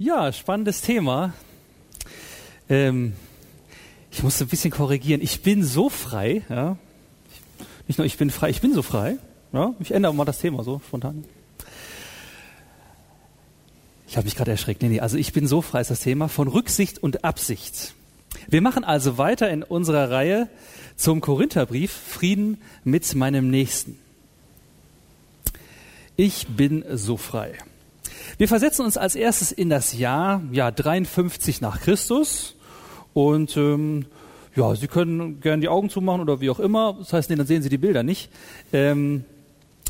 Ja, spannendes Thema. Ähm, ich muss ein bisschen korrigieren. Ich bin so frei, ja. Nicht nur ich bin frei, ich bin so frei. Ja. Ich ändere mal das Thema so spontan. Ich habe mich gerade erschreckt. Nee, nee, also ich bin so frei ist das Thema von Rücksicht und Absicht. Wir machen also weiter in unserer Reihe zum Korintherbrief Frieden mit meinem Nächsten. Ich bin so frei. Wir versetzen uns als erstes in das Jahr ja, 53 nach Christus und ähm, ja, Sie können gerne die Augen zumachen oder wie auch immer. Das heißt, nee, dann sehen Sie die Bilder nicht. Ähm,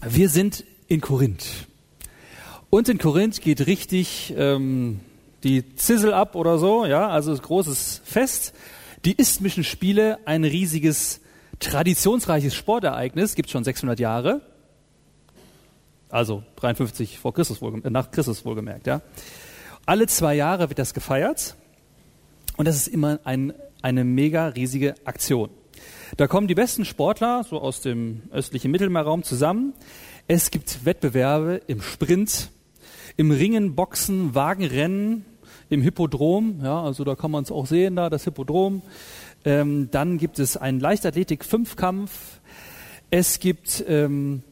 wir sind in Korinth. Und in Korinth geht richtig ähm, die Zissel ab oder so, ja, also großes Fest. Die Isthmischen Spiele, ein riesiges, traditionsreiches Sportereignis, gibt schon 600 Jahre. Also 53 vor Christus wohl, äh, nach Christus wohlgemerkt, ja. Alle zwei Jahre wird das gefeiert. Und das ist immer ein, eine mega riesige Aktion. Da kommen die besten Sportler, so aus dem östlichen Mittelmeerraum, zusammen. Es gibt Wettbewerbe im Sprint, im Ringen, Boxen, Wagenrennen, im Hippodrom. Ja, also da kann man es auch sehen, da das Hippodrom. Ähm, dann gibt es einen Leichtathletik-Fünfkampf. Es gibt ähm,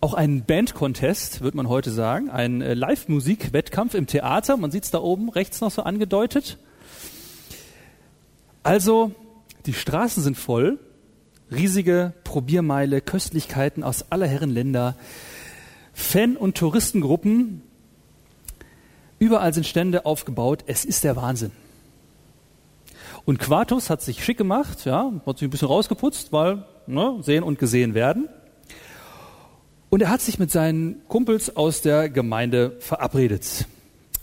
auch einen Band-Contest, würde man heute sagen, ein äh, Live-Musik-Wettkampf im Theater. Man sieht es da oben rechts noch so angedeutet. Also, die Straßen sind voll, riesige Probiermeile, Köstlichkeiten aus aller Herren Länder, Fan- und Touristengruppen, überall sind Stände aufgebaut, es ist der Wahnsinn. Und Quartus hat sich schick gemacht, ja, hat sich ein bisschen rausgeputzt, weil ne, sehen und gesehen werden. Und er hat sich mit seinen Kumpels aus der Gemeinde verabredet.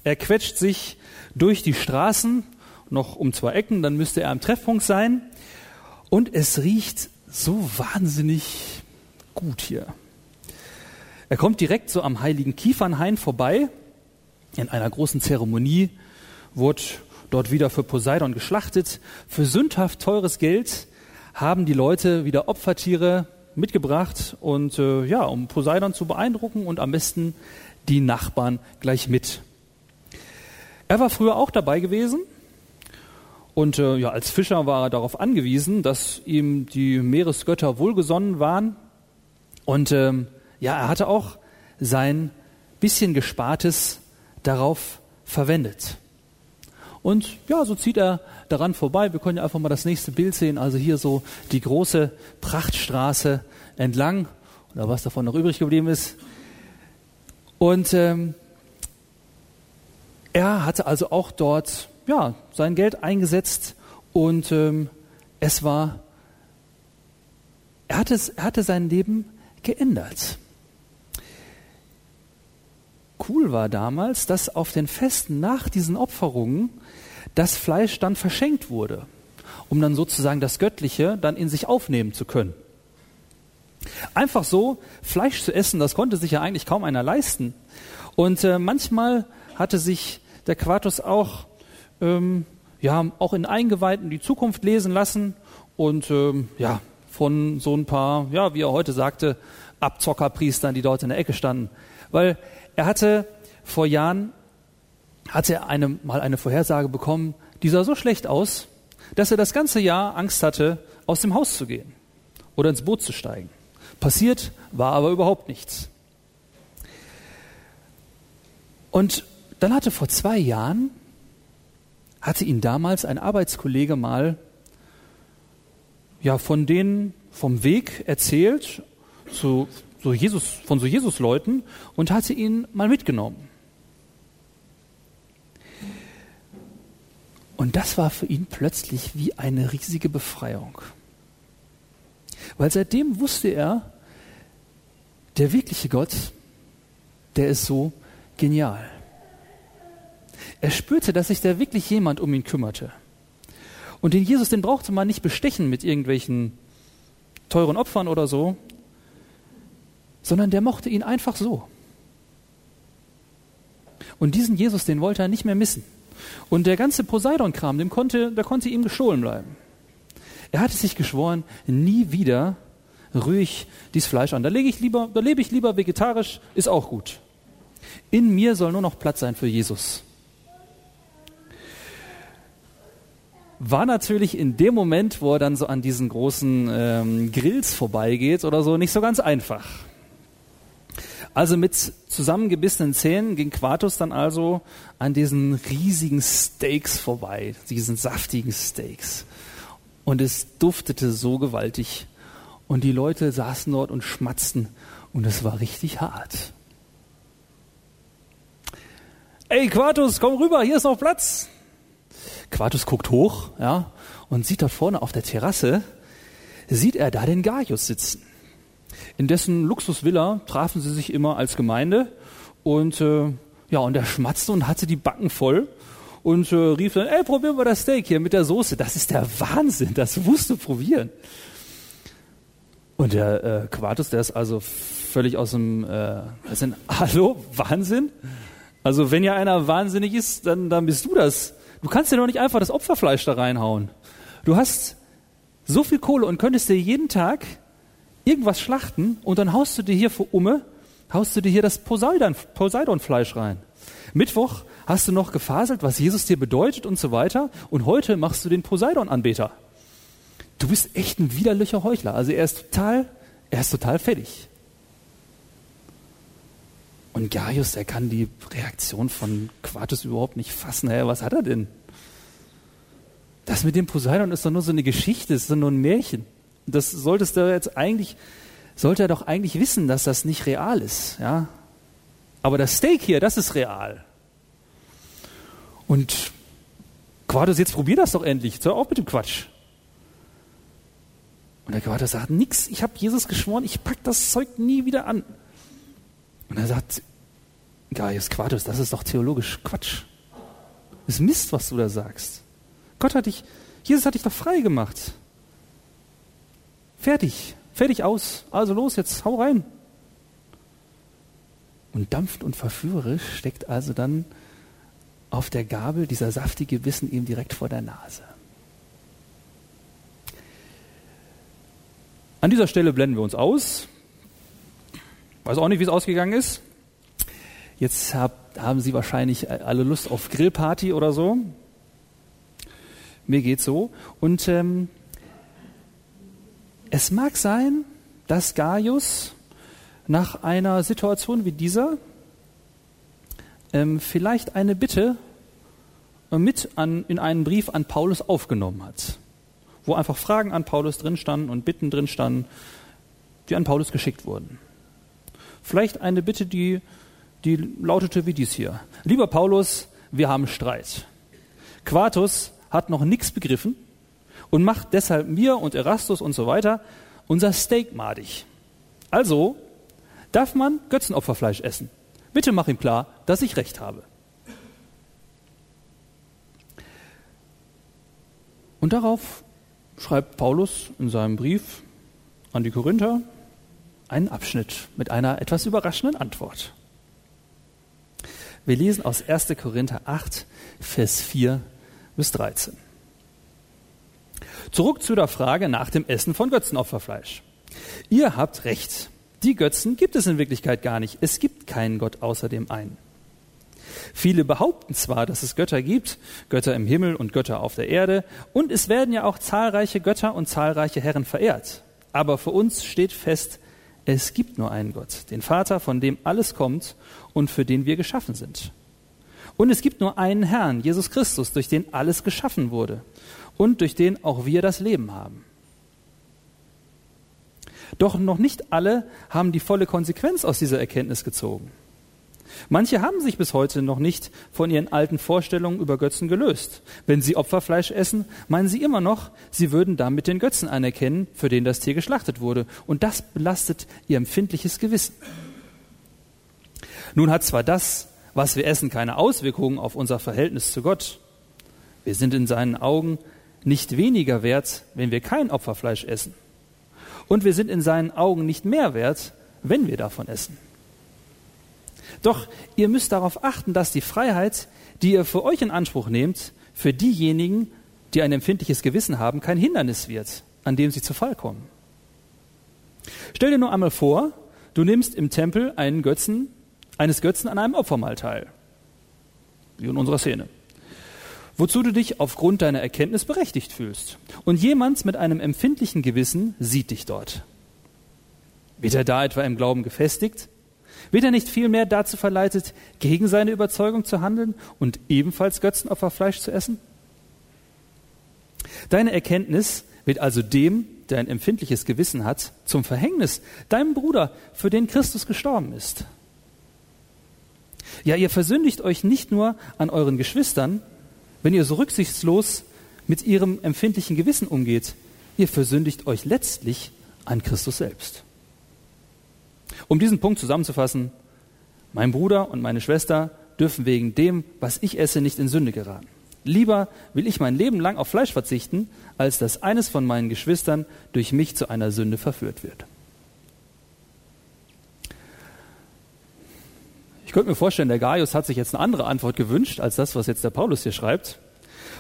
Er quetscht sich durch die Straßen noch um zwei Ecken, dann müsste er am Treffpunkt sein. Und es riecht so wahnsinnig gut hier. Er kommt direkt so am heiligen Kiefernhain vorbei. In einer großen Zeremonie wurde dort wieder für Poseidon geschlachtet. Für sündhaft teures Geld haben die Leute wieder Opfertiere mitgebracht und äh, ja, um Poseidon zu beeindrucken und am besten die Nachbarn gleich mit. Er war früher auch dabei gewesen und äh, ja, als Fischer war er darauf angewiesen, dass ihm die Meeresgötter wohlgesonnen waren. Und ähm, ja, er hatte auch sein bisschen Gespartes darauf verwendet. Und ja, so zieht er daran vorbei. Wir können ja einfach mal das nächste Bild sehen. Also hier so die große Prachtstraße entlang oder was davon noch übrig geblieben ist. Und ähm, er hatte also auch dort ja, sein Geld eingesetzt und ähm, es war, er hatte, er hatte sein Leben geändert. Cool war damals, dass auf den Festen nach diesen Opferungen das Fleisch dann verschenkt wurde, um dann sozusagen das Göttliche dann in sich aufnehmen zu können. Einfach so Fleisch zu essen, das konnte sich ja eigentlich kaum einer leisten. Und äh, manchmal hatte sich der Quartus auch ähm, ja, auch in Eingeweihten die Zukunft lesen lassen und ähm, ja, von so ein paar, ja, wie er heute sagte, Abzockerpriestern, die dort in der Ecke standen. Weil er hatte vor Jahren, hatte er eine, mal eine Vorhersage bekommen, die sah so schlecht aus, dass er das ganze Jahr Angst hatte, aus dem Haus zu gehen oder ins Boot zu steigen. Passiert war aber überhaupt nichts. Und dann hatte vor zwei Jahren hatte ihn damals ein Arbeitskollege mal ja von denen vom Weg erzählt zu so Jesus von so Jesus Leuten und hatte ihn mal mitgenommen. Und das war für ihn plötzlich wie eine riesige Befreiung. Weil seitdem wusste er, der wirkliche Gott, der ist so genial. Er spürte, dass sich da wirklich jemand um ihn kümmerte. Und den Jesus, den brauchte man nicht bestechen mit irgendwelchen teuren Opfern oder so, sondern der mochte ihn einfach so. Und diesen Jesus, den wollte er nicht mehr missen. Und der ganze Poseidon-Kram, dem konnte, der konnte ihm gestohlen bleiben. Er hatte sich geschworen, nie wieder rühre ich dies Fleisch an. Da lege ich lieber, da lebe ich lieber vegetarisch, ist auch gut. In mir soll nur noch Platz sein für Jesus. war natürlich in dem Moment, wo er dann so an diesen großen ähm, Grills vorbeigeht oder so, nicht so ganz einfach. Also mit zusammengebissenen Zähnen ging Quartus dann also an diesen riesigen Steaks vorbei, diesen saftigen Steaks. Und es duftete so gewaltig. Und die Leute saßen dort und schmatzten. Und es war richtig hart. Ey, Quartus, komm rüber, hier ist noch Platz. Quartus guckt hoch, ja, und sieht dort vorne auf der Terrasse, sieht er da den Gaius sitzen. In dessen Luxusvilla trafen sie sich immer als Gemeinde und äh, ja, und er schmatzte und hatte die Backen voll und äh, rief dann, ey, probieren wir das Steak hier mit der Soße. Das ist der Wahnsinn, das musst du probieren. Und der äh, Quartus, der ist also völlig aus dem, äh, was denn, hallo, Wahnsinn? Also wenn ja einer wahnsinnig ist, dann, dann bist du das. Du kannst ja doch nicht einfach das Opferfleisch da reinhauen. Du hast so viel Kohle und könntest dir jeden Tag irgendwas schlachten und dann haust du dir hier vor Umme, haust du dir hier das Poseidon, Poseidonfleisch rein. Mittwoch hast du noch gefaselt, was Jesus dir bedeutet und so weiter und heute machst du den Poseidon-Anbeter. Du bist echt ein widerlicher Heuchler. Also er ist total, er ist total fertig. Und Gaius, der kann die Reaktion von Quartus überhaupt nicht fassen. Hey, was hat er denn? Das mit dem Poseidon ist doch nur so eine Geschichte, ist doch nur ein Märchen. Das solltest du jetzt eigentlich, sollte er doch eigentlich wissen, dass das nicht real ist, ja. Aber das Steak hier, das ist real. Und Quartus, jetzt probier das doch endlich. Hör auf mit dem Quatsch. Und der Quartus sagt, nix, ich habe Jesus geschworen, ich pack das Zeug nie wieder an. Und er sagt, Gaius Quartus, das ist doch theologisch Quatsch. Das ist Mist, was du da sagst. Gott hat dich, Jesus hat dich doch frei gemacht. Fertig, fertig aus. Also los, jetzt hau rein. Und dampfend und verführerisch steckt also dann auf der Gabel dieser saftige Bissen ihm direkt vor der Nase. An dieser Stelle blenden wir uns aus. Weiß auch nicht, wie es ausgegangen ist. Jetzt hab, haben Sie wahrscheinlich alle Lust auf Grillparty oder so. Mir geht's so. Und ähm, es mag sein, dass Gaius nach einer Situation wie dieser ähm, vielleicht eine Bitte mit an, in einen Brief an Paulus aufgenommen hat, wo einfach Fragen an Paulus drin standen und Bitten drin standen, die an Paulus geschickt wurden. Vielleicht eine Bitte, die, die lautete wie dies hier. Lieber Paulus, wir haben Streit. Quartus hat noch nichts begriffen und macht deshalb mir und Erastus und so weiter unser Steak madig. Also darf man Götzenopferfleisch essen. Bitte mach ihm klar, dass ich recht habe. Und darauf schreibt Paulus in seinem Brief an die Korinther, einen Abschnitt mit einer etwas überraschenden Antwort. Wir lesen aus 1. Korinther 8, Vers 4 bis 13. Zurück zu der Frage nach dem Essen von Götzenopferfleisch. Ihr habt recht. Die Götzen gibt es in Wirklichkeit gar nicht. Es gibt keinen Gott außer dem einen. Viele behaupten zwar, dass es Götter gibt, Götter im Himmel und Götter auf der Erde, und es werden ja auch zahlreiche Götter und zahlreiche Herren verehrt. Aber für uns steht fest, es gibt nur einen Gott, den Vater, von dem alles kommt und für den wir geschaffen sind. Und es gibt nur einen Herrn, Jesus Christus, durch den alles geschaffen wurde und durch den auch wir das Leben haben. Doch noch nicht alle haben die volle Konsequenz aus dieser Erkenntnis gezogen. Manche haben sich bis heute noch nicht von ihren alten Vorstellungen über Götzen gelöst. Wenn sie Opferfleisch essen, meinen sie immer noch, sie würden damit den Götzen anerkennen, für den das Tier geschlachtet wurde. Und das belastet ihr empfindliches Gewissen. Nun hat zwar das, was wir essen, keine Auswirkungen auf unser Verhältnis zu Gott. Wir sind in seinen Augen nicht weniger wert, wenn wir kein Opferfleisch essen. Und wir sind in seinen Augen nicht mehr wert, wenn wir davon essen. Doch ihr müsst darauf achten, dass die Freiheit, die ihr für euch in Anspruch nehmt, für diejenigen, die ein empfindliches Gewissen haben, kein Hindernis wird, an dem sie zu Fall kommen. Stell dir nur einmal vor, du nimmst im Tempel einen Götzen, eines Götzen an einem Opfermahl teil. Wie in unserer Szene. Wozu du dich aufgrund deiner Erkenntnis berechtigt fühlst. Und jemand mit einem empfindlichen Gewissen sieht dich dort. Wird er da etwa im Glauben gefestigt? Wird er nicht vielmehr dazu verleitet, gegen seine Überzeugung zu handeln und ebenfalls Götzenopferfleisch zu essen? Deine Erkenntnis wird also dem, der ein empfindliches Gewissen hat, zum Verhängnis, deinem Bruder, für den Christus gestorben ist. Ja, ihr versündigt euch nicht nur an euren Geschwistern, wenn ihr so rücksichtslos mit ihrem empfindlichen Gewissen umgeht, ihr versündigt euch letztlich an Christus selbst. Um diesen Punkt zusammenzufassen, mein Bruder und meine Schwester dürfen wegen dem, was ich esse, nicht in Sünde geraten. Lieber will ich mein Leben lang auf Fleisch verzichten, als dass eines von meinen Geschwistern durch mich zu einer Sünde verführt wird. Ich könnte mir vorstellen, der Gaius hat sich jetzt eine andere Antwort gewünscht als das, was jetzt der Paulus hier schreibt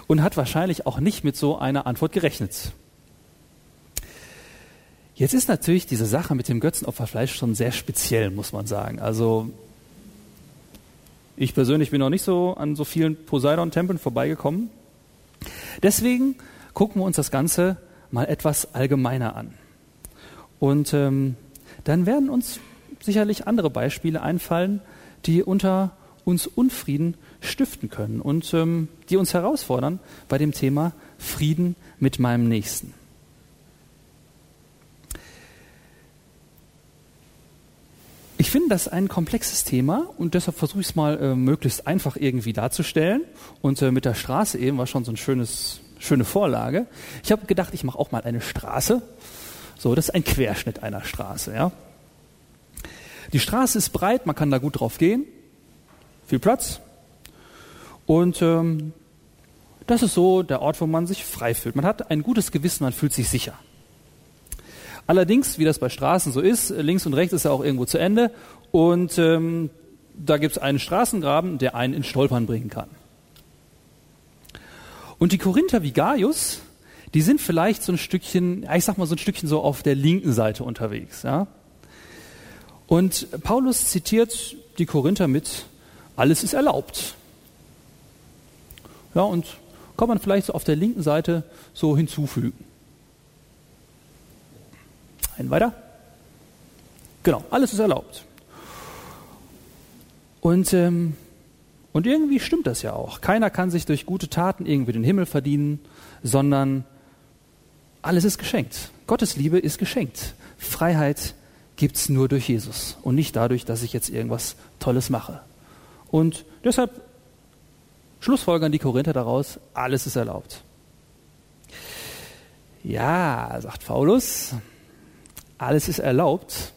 und hat wahrscheinlich auch nicht mit so einer Antwort gerechnet. Jetzt ist natürlich diese Sache mit dem Götzenopferfleisch schon sehr speziell, muss man sagen. Also ich persönlich bin noch nicht so an so vielen Poseidon-Tempeln vorbeigekommen. Deswegen gucken wir uns das Ganze mal etwas allgemeiner an. Und ähm, dann werden uns sicherlich andere Beispiele einfallen, die unter uns Unfrieden stiften können und ähm, die uns herausfordern bei dem Thema Frieden mit meinem Nächsten. Ich finde das ein komplexes Thema und deshalb versuche ich es mal äh, möglichst einfach irgendwie darzustellen. Und äh, mit der Straße eben war schon so eine schöne Vorlage. Ich habe gedacht, ich mache auch mal eine Straße. So, das ist ein Querschnitt einer Straße. Ja. Die Straße ist breit, man kann da gut drauf gehen, viel Platz. Und ähm, das ist so der Ort, wo man sich frei fühlt. Man hat ein gutes Gewissen, man fühlt sich sicher. Allerdings, wie das bei Straßen so ist, links und rechts ist ja auch irgendwo zu Ende und ähm, da gibt es einen Straßengraben, der einen in Stolpern bringen kann. Und die Korinther wie Gaius, die sind vielleicht so ein Stückchen, ich sag mal so ein Stückchen so auf der linken Seite unterwegs. Ja? Und Paulus zitiert die Korinther mit, alles ist erlaubt. Ja, und kann man vielleicht so auf der linken Seite so hinzufügen. Einen weiter. Genau, alles ist erlaubt. Und, ähm, und irgendwie stimmt das ja auch. Keiner kann sich durch gute Taten irgendwie den Himmel verdienen, sondern alles ist geschenkt. Gottes Liebe ist geschenkt. Freiheit gibt es nur durch Jesus und nicht dadurch, dass ich jetzt irgendwas Tolles mache. Und deshalb schlussfolgern die Korinther daraus, alles ist erlaubt. Ja, sagt Paulus, alles ist erlaubt,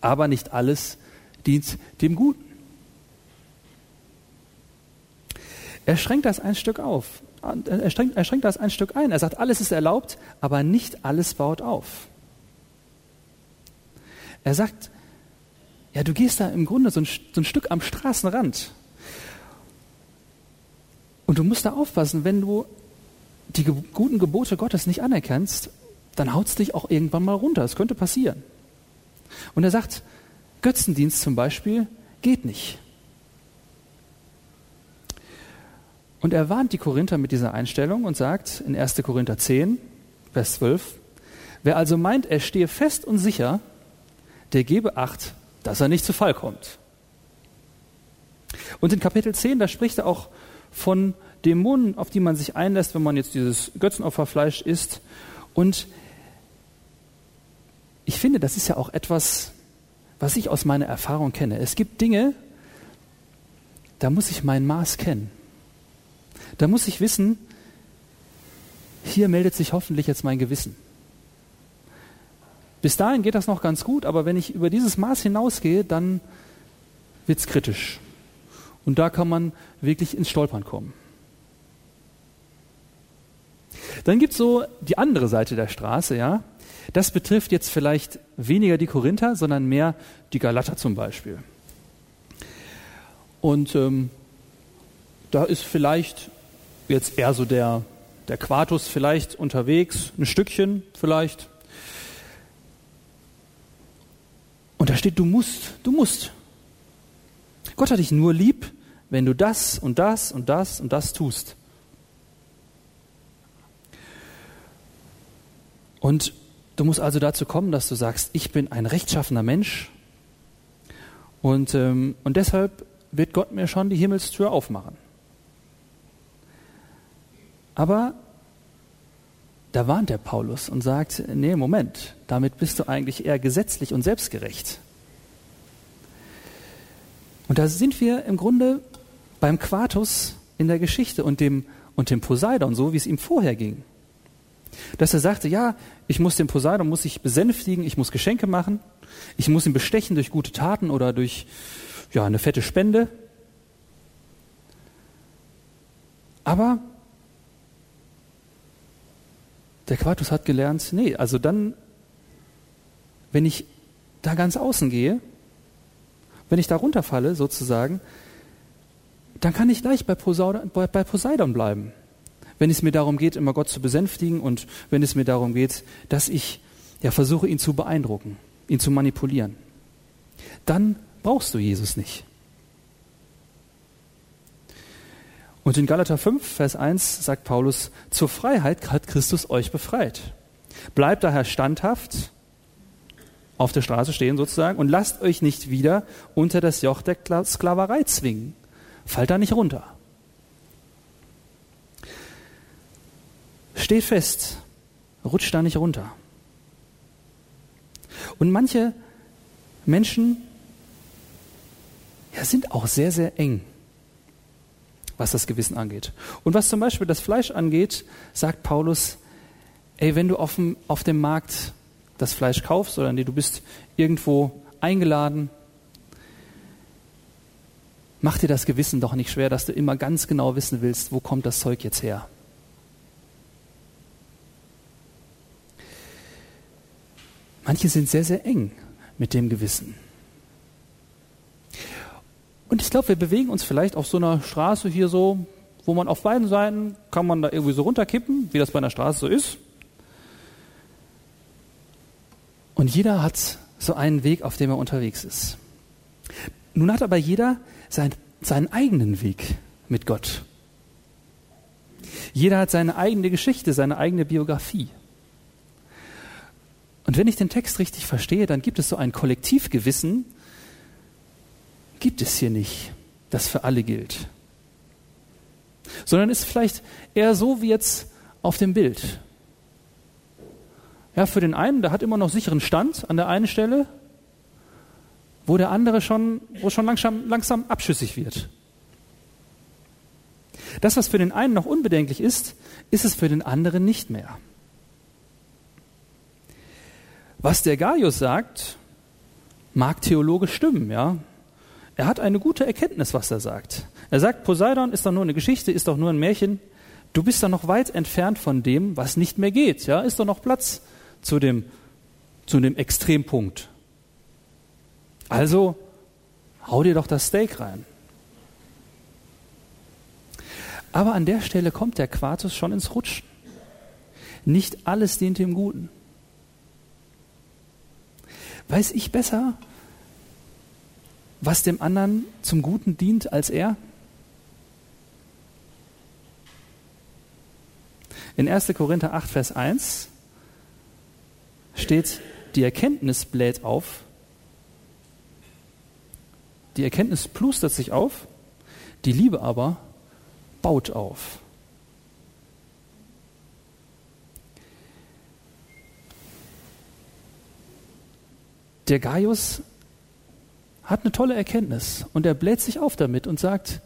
aber nicht alles dient dem Guten. Er schränkt das ein Stück auf. Er schränkt, er schränkt das ein Stück ein. Er sagt, alles ist erlaubt, aber nicht alles baut auf. Er sagt, ja, du gehst da im Grunde so ein, so ein Stück am Straßenrand. Und du musst da aufpassen, wenn du die guten Gebote Gottes nicht anerkennst dann haut es dich auch irgendwann mal runter. Das könnte passieren. Und er sagt, Götzendienst zum Beispiel geht nicht. Und er warnt die Korinther mit dieser Einstellung und sagt in 1. Korinther 10, Vers 12, wer also meint, er stehe fest und sicher, der gebe Acht, dass er nicht zu Fall kommt. Und in Kapitel 10, da spricht er auch von Dämonen, auf die man sich einlässt, wenn man jetzt dieses Götzenopferfleisch isst. Und ich finde, das ist ja auch etwas, was ich aus meiner Erfahrung kenne. Es gibt Dinge, da muss ich mein Maß kennen. Da muss ich wissen, hier meldet sich hoffentlich jetzt mein Gewissen. Bis dahin geht das noch ganz gut, aber wenn ich über dieses Maß hinausgehe, dann wird es kritisch. Und da kann man wirklich ins Stolpern kommen. Dann gibt es so die andere Seite der Straße, ja. Das betrifft jetzt vielleicht weniger die Korinther, sondern mehr die Galater zum Beispiel. Und ähm, da ist vielleicht jetzt eher so der, der Quartus vielleicht unterwegs, ein Stückchen vielleicht. Und da steht, du musst, du musst. Gott hat dich nur lieb, wenn du das und das und das und das tust. Und du musst also dazu kommen, dass du sagst, ich bin ein rechtschaffener Mensch und, ähm, und deshalb wird Gott mir schon die Himmelstür aufmachen. Aber da warnt der Paulus und sagt, nee, Moment, damit bist du eigentlich eher gesetzlich und selbstgerecht. Und da sind wir im Grunde beim Quartus in der Geschichte und dem, und dem Poseidon, so wie es ihm vorher ging. Dass er sagte, ja, ich muss den Poseidon, muss ich besänftigen, ich muss Geschenke machen, ich muss ihn bestechen durch gute Taten oder durch ja, eine fette Spende. Aber der Quartus hat gelernt, nee, also dann, wenn ich da ganz außen gehe, wenn ich da runterfalle sozusagen, dann kann ich gleich bei Poseidon, bei Poseidon bleiben. Wenn es mir darum geht, immer Gott zu besänftigen und wenn es mir darum geht, dass ich ja versuche, ihn zu beeindrucken, ihn zu manipulieren, dann brauchst du Jesus nicht. Und in Galater 5, Vers 1 sagt Paulus, zur Freiheit hat Christus euch befreit. Bleibt daher standhaft auf der Straße stehen sozusagen und lasst euch nicht wieder unter das Joch der Sklaverei zwingen. Fallt da nicht runter. Steht fest, rutscht da nicht runter. Und manche Menschen ja, sind auch sehr, sehr eng was das Gewissen angeht. Und was zum Beispiel das Fleisch angeht, sagt Paulus, ey, wenn du auf dem, auf dem Markt das Fleisch kaufst oder nee, du bist irgendwo eingeladen, mach dir das Gewissen doch nicht schwer, dass du immer ganz genau wissen willst, wo kommt das Zeug jetzt her. Manche sind sehr, sehr eng mit dem Gewissen. Und ich glaube, wir bewegen uns vielleicht auf so einer Straße hier so, wo man auf beiden Seiten kann man da irgendwie so runterkippen, wie das bei einer Straße so ist. Und jeder hat so einen Weg, auf dem er unterwegs ist. Nun hat aber jeder sein, seinen eigenen Weg mit Gott. Jeder hat seine eigene Geschichte, seine eigene Biografie. Und wenn ich den Text richtig verstehe, dann gibt es so ein Kollektivgewissen, gibt es hier nicht, das für alle gilt. Sondern ist vielleicht eher so wie jetzt auf dem Bild. Ja, für den einen, der hat immer noch sicheren Stand an der einen Stelle, wo der andere schon, wo schon langsam, langsam abschüssig wird. Das, was für den einen noch unbedenklich ist, ist es für den anderen nicht mehr. Was der Gaius sagt, mag theologisch stimmen, ja. Er hat eine gute Erkenntnis, was er sagt. Er sagt, Poseidon ist doch nur eine Geschichte, ist doch nur ein Märchen. Du bist doch noch weit entfernt von dem, was nicht mehr geht. Ja, ist doch noch Platz zu dem, zu dem Extrempunkt. Also, hau dir doch das Steak rein. Aber an der Stelle kommt der Quartus schon ins Rutschen. Nicht alles dient dem Guten. Weiß ich besser, was dem anderen zum Guten dient als er? In 1. Korinther 8, Vers 1 steht, die Erkenntnis bläht auf, die Erkenntnis plustert sich auf, die Liebe aber baut auf. Der Gaius hat eine tolle Erkenntnis und er bläht sich auf damit und sagt,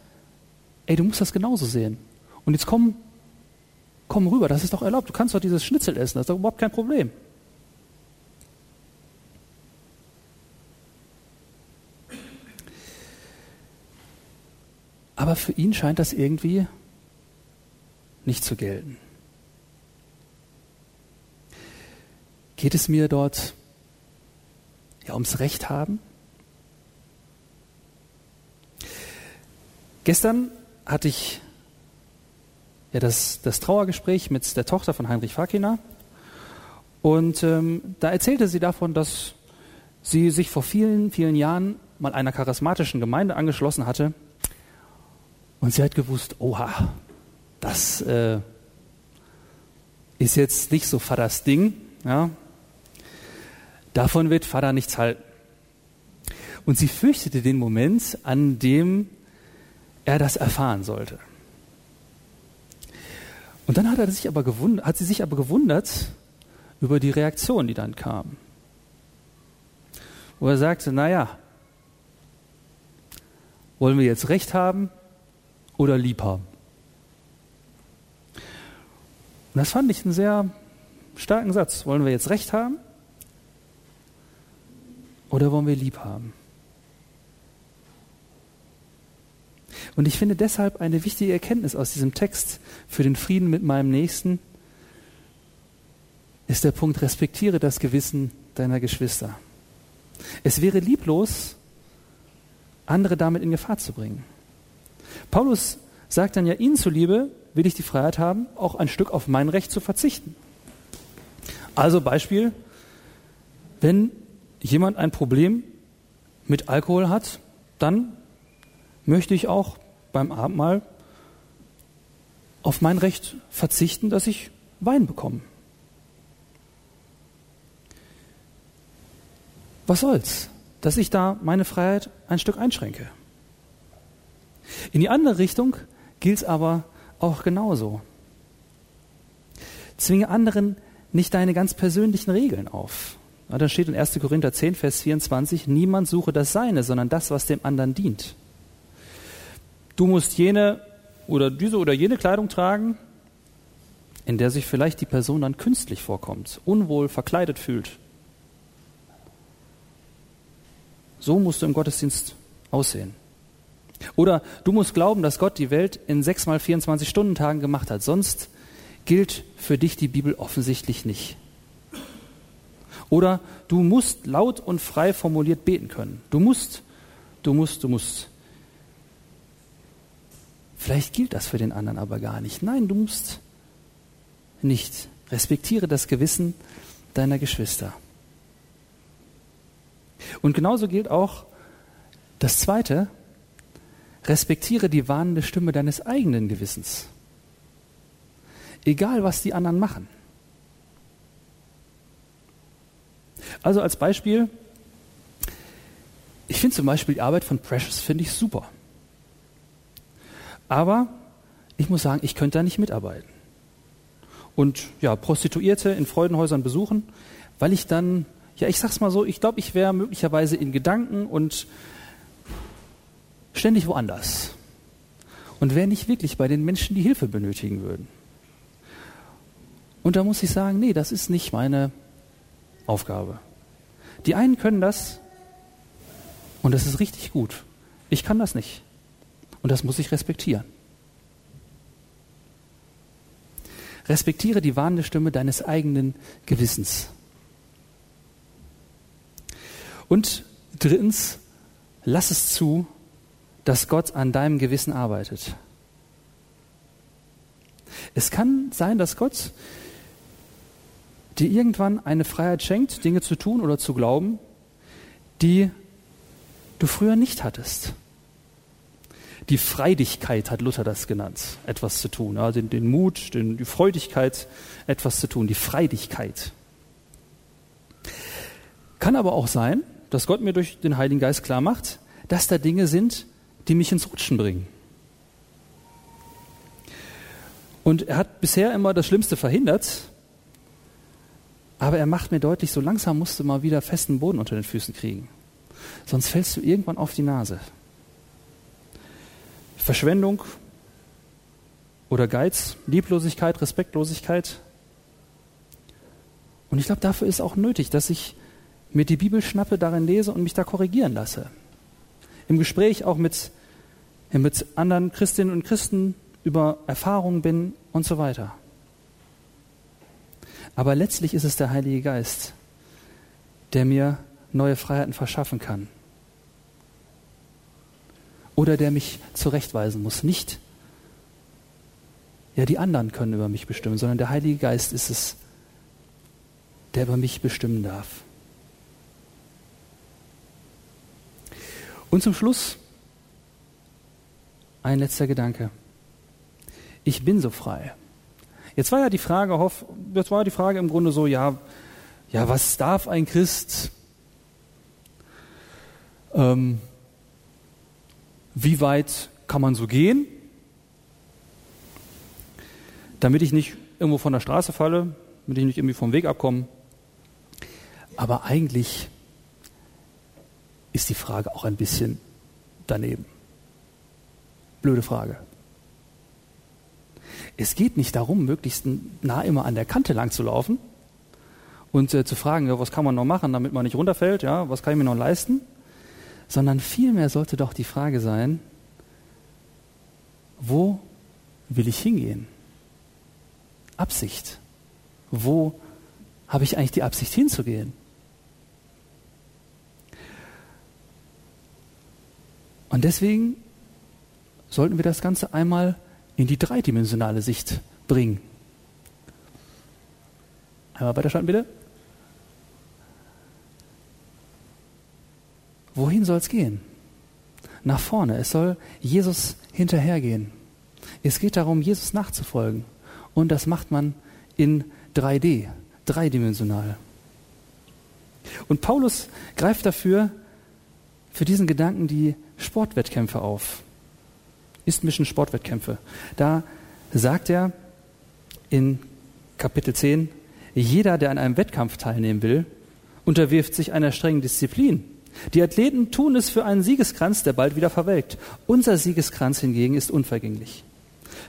ey, du musst das genauso sehen. Und jetzt komm, komm rüber, das ist doch erlaubt, du kannst doch dieses Schnitzel essen, das ist doch überhaupt kein Problem. Aber für ihn scheint das irgendwie nicht zu gelten. Geht es mir dort ja ums Recht haben? Gestern hatte ich ja das, das Trauergespräch mit der Tochter von Heinrich Fakina. Und ähm, da erzählte sie davon, dass sie sich vor vielen, vielen Jahren mal einer charismatischen Gemeinde angeschlossen hatte. Und sie hat gewusst, oha, das äh, ist jetzt nicht so Vaters Ding. Ja? Davon wird Vater nichts halten. Und sie fürchtete den Moment, an dem er das erfahren sollte. Und dann hat, er sich aber gewundert, hat sie sich aber gewundert über die Reaktion, die dann kam. Wo er sagte, naja, wollen wir jetzt Recht haben oder lieb haben? Und das fand ich einen sehr starken Satz. Wollen wir jetzt Recht haben oder wollen wir lieb haben? Und ich finde deshalb eine wichtige Erkenntnis aus diesem Text für den Frieden mit meinem Nächsten ist der Punkt, respektiere das Gewissen deiner Geschwister. Es wäre lieblos, andere damit in Gefahr zu bringen. Paulus sagt dann ja, ihnen zuliebe will ich die Freiheit haben, auch ein Stück auf mein Recht zu verzichten. Also Beispiel, wenn jemand ein Problem mit Alkohol hat, dann möchte ich auch beim Abendmahl auf mein Recht verzichten, dass ich Wein bekomme. Was soll's, dass ich da meine Freiheit ein Stück einschränke? In die andere Richtung gilt es aber auch genauso. Zwinge anderen nicht deine ganz persönlichen Regeln auf. Ja, da steht in 1. Korinther 10, Vers 24, niemand suche das Seine, sondern das, was dem anderen dient. Du musst jene oder diese oder jene Kleidung tragen, in der sich vielleicht die Person dann künstlich vorkommt, unwohl verkleidet fühlt. So musst du im Gottesdienst aussehen. Oder du musst glauben, dass Gott die Welt in sechs mal 24 Stunden Tagen gemacht hat. Sonst gilt für dich die Bibel offensichtlich nicht. Oder du musst laut und frei formuliert beten können. Du musst, du musst, du musst. Vielleicht gilt das für den anderen aber gar nicht. Nein, du musst nicht. Respektiere das Gewissen deiner Geschwister. Und genauso gilt auch das Zweite, respektiere die warnende Stimme deines eigenen Gewissens. Egal, was die anderen machen. Also als Beispiel, ich finde zum Beispiel die Arbeit von Precious finde ich super. Aber ich muss sagen, ich könnte da nicht mitarbeiten. Und ja, Prostituierte in Freudenhäusern besuchen, weil ich dann, ja, ich sag's mal so, ich glaube, ich wäre möglicherweise in Gedanken und ständig woanders. Und wäre nicht wirklich bei den Menschen, die Hilfe benötigen würden. Und da muss ich sagen, nee, das ist nicht meine Aufgabe. Die einen können das und das ist richtig gut. Ich kann das nicht. Und das muss ich respektieren. Respektiere die warnende Stimme deines eigenen Gewissens. Und drittens, lass es zu, dass Gott an deinem Gewissen arbeitet. Es kann sein, dass Gott dir irgendwann eine Freiheit schenkt, Dinge zu tun oder zu glauben, die du früher nicht hattest. Die Freidigkeit hat Luther das genannt, etwas zu tun. Ja, den, den Mut, den, die Freudigkeit, etwas zu tun, die Freidigkeit. Kann aber auch sein, dass Gott mir durch den Heiligen Geist klar macht, dass da Dinge sind, die mich ins Rutschen bringen. Und er hat bisher immer das Schlimmste verhindert, aber er macht mir deutlich, so langsam musst du mal wieder festen Boden unter den Füßen kriegen. Sonst fällst du irgendwann auf die Nase. Verschwendung oder Geiz, Lieblosigkeit, Respektlosigkeit. Und ich glaube, dafür ist auch nötig, dass ich mir die Bibel schnappe, darin lese und mich da korrigieren lasse. Im Gespräch auch mit, mit anderen Christinnen und Christen über Erfahrungen bin und so weiter. Aber letztlich ist es der Heilige Geist, der mir neue Freiheiten verschaffen kann oder der mich zurechtweisen muss. Nicht, ja, die anderen können über mich bestimmen, sondern der Heilige Geist ist es, der über mich bestimmen darf. Und zum Schluss ein letzter Gedanke. Ich bin so frei. Jetzt war ja die Frage, hoff, jetzt war die Frage im Grunde so, ja, ja, was darf ein Christ? Ähm, wie weit kann man so gehen? Damit ich nicht irgendwo von der Straße falle, damit ich nicht irgendwie vom Weg abkomme. Aber eigentlich ist die Frage auch ein bisschen daneben. Blöde Frage. Es geht nicht darum, möglichst nah immer an der Kante lang zu laufen und äh, zu fragen, ja, was kann man noch machen, damit man nicht runterfällt, ja, was kann ich mir noch leisten, sondern vielmehr sollte doch die Frage sein, wo will ich hingehen? Absicht. Wo habe ich eigentlich die Absicht hinzugehen? Und deswegen sollten wir das Ganze einmal in die dreidimensionale Sicht bringen. Einmal weiterschalten bitte. Wohin soll es gehen? Nach vorne. Es soll Jesus hinterhergehen. Es geht darum, Jesus nachzufolgen. Und das macht man in 3D, dreidimensional. Und Paulus greift dafür, für diesen Gedanken die Sportwettkämpfe auf. Istmischen Sportwettkämpfe. Da sagt er in Kapitel 10, jeder, der an einem Wettkampf teilnehmen will, unterwirft sich einer strengen Disziplin. Die Athleten tun es für einen Siegeskranz, der bald wieder verwelkt. Unser Siegeskranz hingegen ist unvergänglich.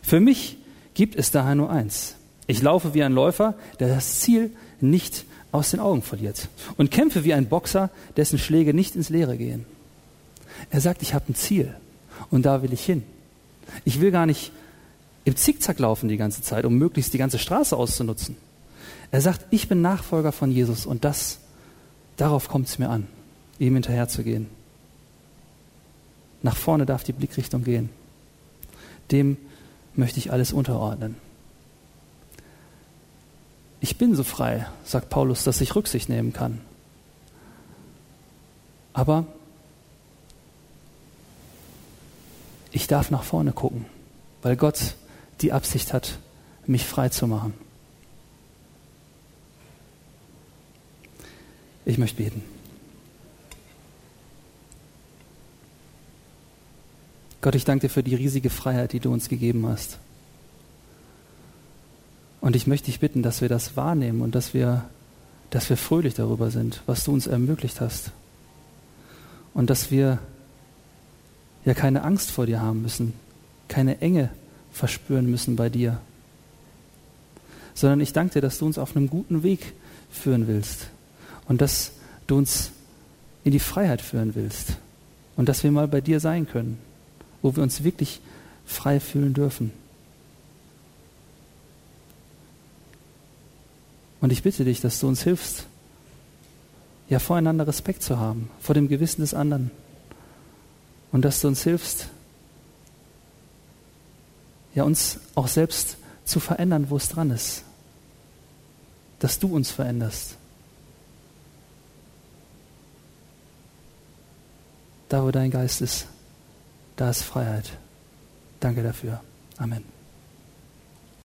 Für mich gibt es daher nur eins. Ich laufe wie ein Läufer, der das Ziel nicht aus den Augen verliert und kämpfe wie ein Boxer, dessen Schläge nicht ins Leere gehen. Er sagt, ich habe ein Ziel und da will ich hin. Ich will gar nicht im Zickzack laufen die ganze Zeit, um möglichst die ganze Straße auszunutzen. Er sagt, ich bin Nachfolger von Jesus und das, darauf kommt es mir an, ihm hinterherzugehen. Nach vorne darf die Blickrichtung gehen. Dem möchte ich alles unterordnen. Ich bin so frei, sagt Paulus, dass ich Rücksicht nehmen kann. Aber ich darf nach vorne gucken, weil Gott die Absicht hat, mich frei zu machen. Ich möchte beten. Gott, ich danke dir für die riesige Freiheit, die du uns gegeben hast. Und ich möchte dich bitten, dass wir das wahrnehmen und dass wir, dass wir fröhlich darüber sind, was du uns ermöglicht hast. Und dass wir ja keine Angst vor dir haben müssen, keine Enge verspüren müssen bei dir, sondern ich danke dir, dass du uns auf einem guten Weg führen willst und dass du uns in die Freiheit führen willst und dass wir mal bei dir sein können, wo wir uns wirklich frei fühlen dürfen. Und ich bitte dich, dass du uns hilfst, ja voreinander Respekt zu haben, vor dem Gewissen des anderen und dass du uns hilfst, ja uns auch selbst zu verändern, wo es dran ist. Dass du uns veränderst. Da, wo dein Geist ist, da ist Freiheit. Danke dafür. Amen.